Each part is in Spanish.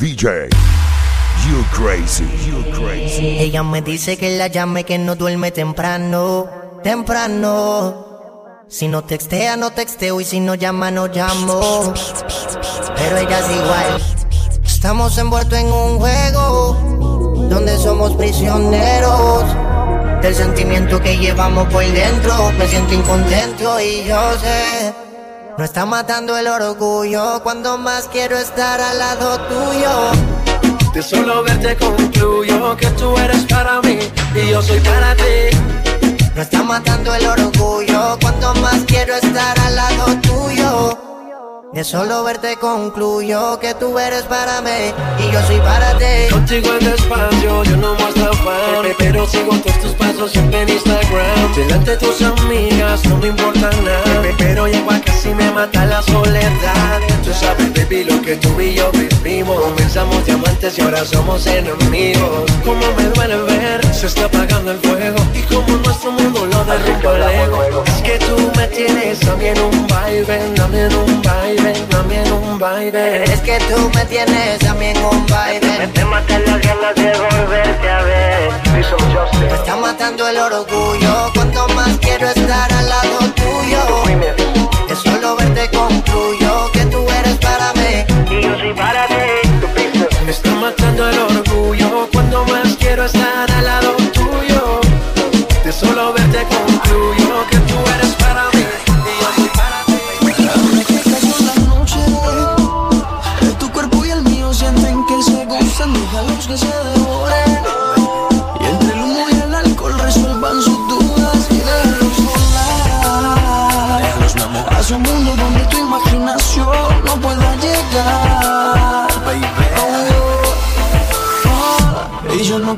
VJ. You crazy, you crazy. Ella me dice que la llame que no duerme temprano, temprano. Si no textea, no texteo y si no llama, no llamo. Pero ella es igual. Estamos envueltos en un juego donde somos prisioneros del sentimiento que llevamos por dentro. Me siento incontento y yo sé. No está matando el orgullo cuando más quiero estar al lado tuyo. De solo verte concluyo que tú eres para mí y yo soy para ti. No está matando el orgullo cuando más quiero estar al lado tuyo. De solo verte concluyo que tú eres para mí y yo soy para ti. Contigo en despacio yo no muestro fan Pero sigo todos tus pasos siempre en Instagram. Delante de tus amigas no me importa nada Pero llego a casi me mata la soledad. Tú sabes baby lo que tú y yo vivimos. Comenzamos diamantes y ahora somos enemigos. Como me duele ver se está apagando el fuego. Y como nuestro mundo lo derrumba el ego Es que tú me tienes a mí en un baile Dame en un baile, dame en un baile Es que tú me tienes a mí en un baile. me matan las ganas de volverte a ver. Me está matando el orgullo cuanto más quiero estar al lado tuyo. De solo verte concluyo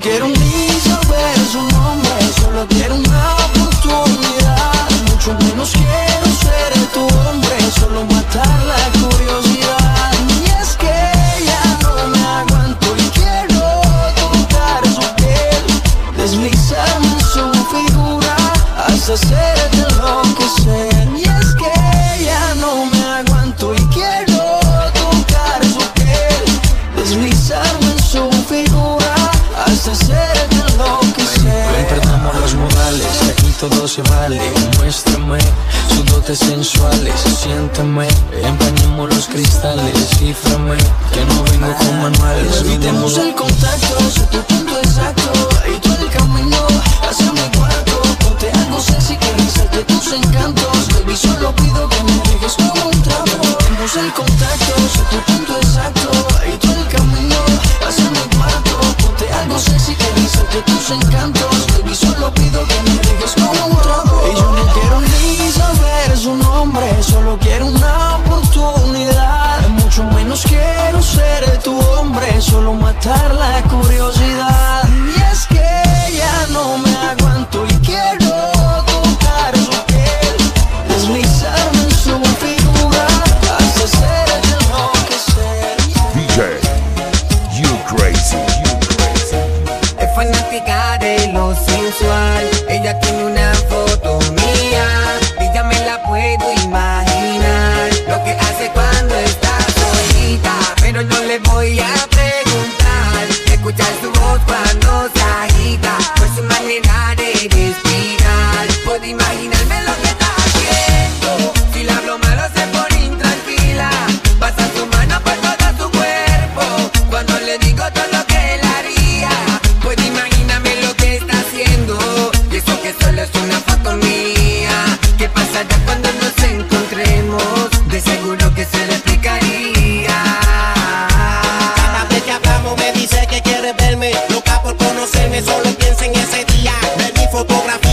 quiero ni todo se vale. Muéstrame sus dotes sensuales. Siéntame, empañemos los cristales. Cíframe, que no vengo con manuales. Evitemos el contacto, sé tu punto exacto. Y todo el camino hacia mi cuarto. Ponte algo sexy que resalte tus encantos hombre Solo Ver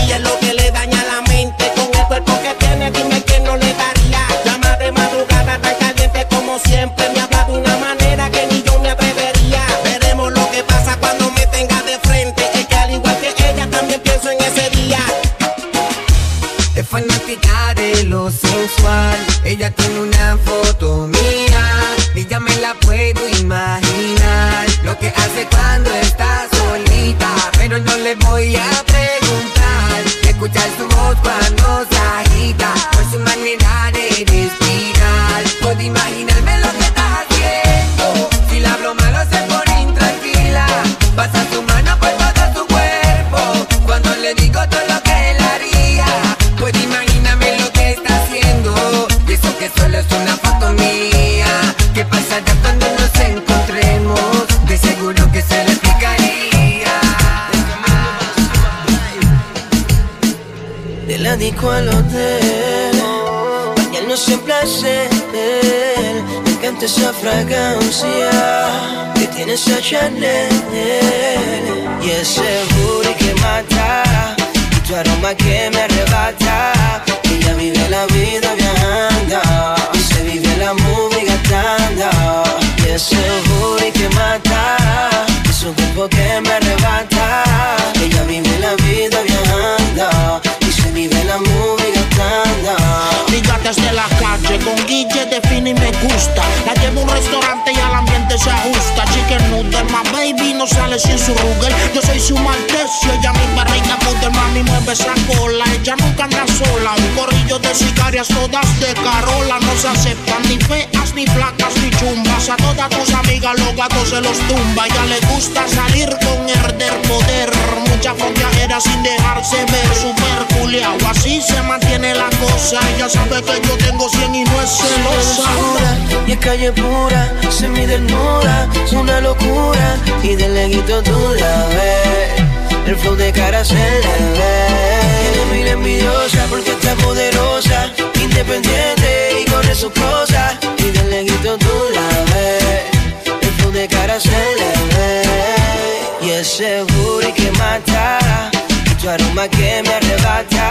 Bañarnos en placer. Me encanta esa fragancia que tiene esa Chanel. Y ese booty que mata. Y tu aroma que me arrebata. Ella vive la vida viajando. Y se vive la movie gastando. Y ese booty que mata. Y su cuerpo que gusta. La llevo un restaurante y al ambiente se ajusta. My baby no sale sin su Ruger. Yo soy su maltecio, ella mi reina poder, mami mueve esa cola. Ella nunca anda sola, un corrillo de sicarias todas de Carola. No se aceptan ni feas, ni flacas, ni chumbas. A todas tus amigas los gatos se los tumba. Ya le gusta salir con herder poder. Mucha fonteajera sin dejarse ver, super culiao. Así se mantiene la cosa. Ella sabe que yo tengo 100 y no es celosa. y es calle pura, se me desnuda, leguito tú la ves, el flow de cara se le ve. Tiene mil envidiosa porque está poderosa, independiente y con sus cosas y de leguito tú la ves, el flow de cara se le ve. Y ese booty que mata, tu aroma que me arrebata,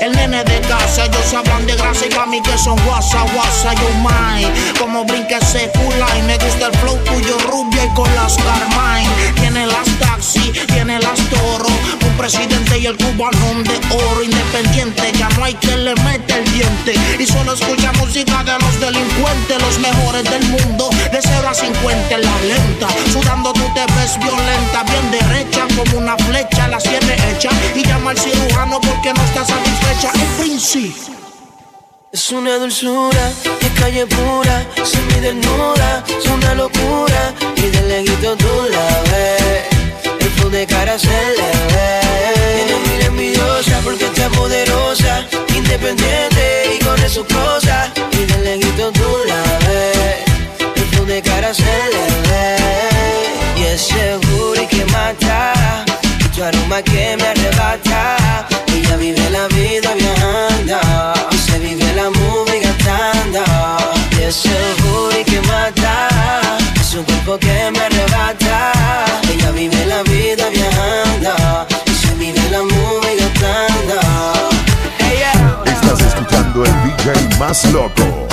el nene de casa. Ellos hablan de grasa y pa' mí que son guasa, guasa, yo my. Como brinca ese culo y me gusta el flow tuyo rubia y con las Carmine. Tiene las taxi, tiene las toro. Un presidente y el cubanón de oro independiente. Ya no hay quien le mete el diente. Y solo escucha música de los delincuentes, los mejores del mundo. De 0 a 50 en la lenta. Sudando tú te ves violenta, bien derecha como una flecha. La cierre hecha y llama al cirujano porque no está satisfecha. El príncipe. Es una dulzura, es calle pura, semi desnuda, es una locura y de leguito tú la ves, el de cara se le ve. Tiene mil envidiosa porque está poderosa, independiente y con sus cosas y de leguito tú la ves, el de cara se le ve y ese booty que mata, y tu aroma que me cuerpo que me arrebata, ella vive la vida viajando, y se vive la movie gastando. Ella Estás escuchando el DJ más loco.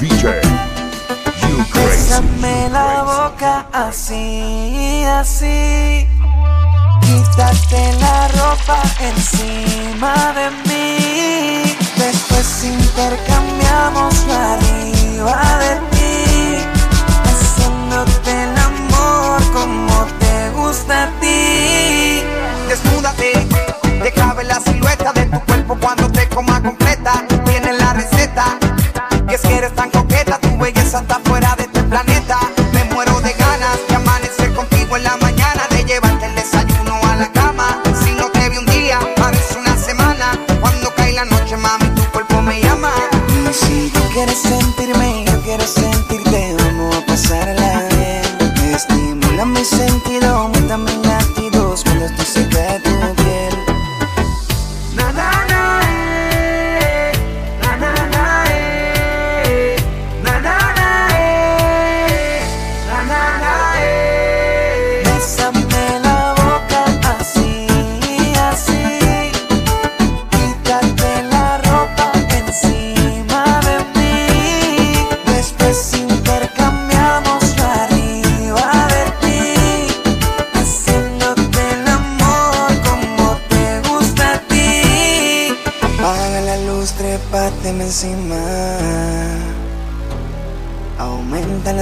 DJ You Crazy. Bésame la boca así, así. Quítate la ropa encima de mí. Cuando te coma completa. Tienes la receta, que es que eres tan coqueta, tu belleza está fuera de este planeta. Me muero de ganas de amanecer contigo en la mañana, de llevarte el desayuno a la cama. Si no te vi un día, parece una semana. Cuando cae la noche, mami, tu cuerpo me llama. Y si tú quieres sentirme,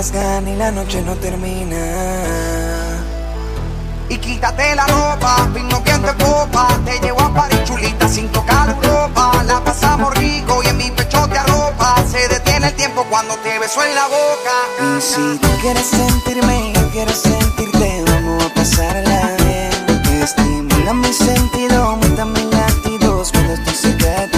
Y la noche no termina. Y quítate la ropa, vino que te popa Te llevo a París chulita sin tocar ropa La pasamos rico y en mi pecho te arropa. Se detiene el tiempo cuando te beso en la boca. Y si tú quieres sentirme, yo quiero sentirte, vamos a pasarla bien. Estimula mi sentido, aumenta mis latidos cuando estoy cerca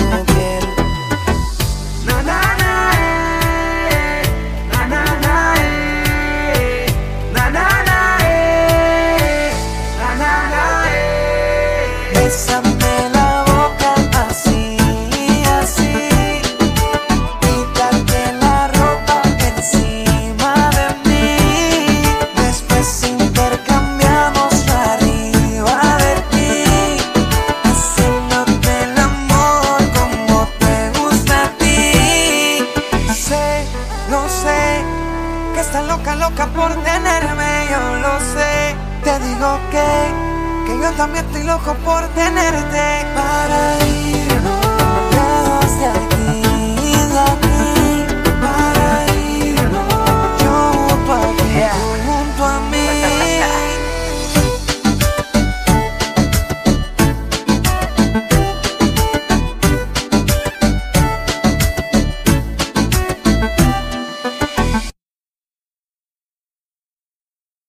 loco por tenerte.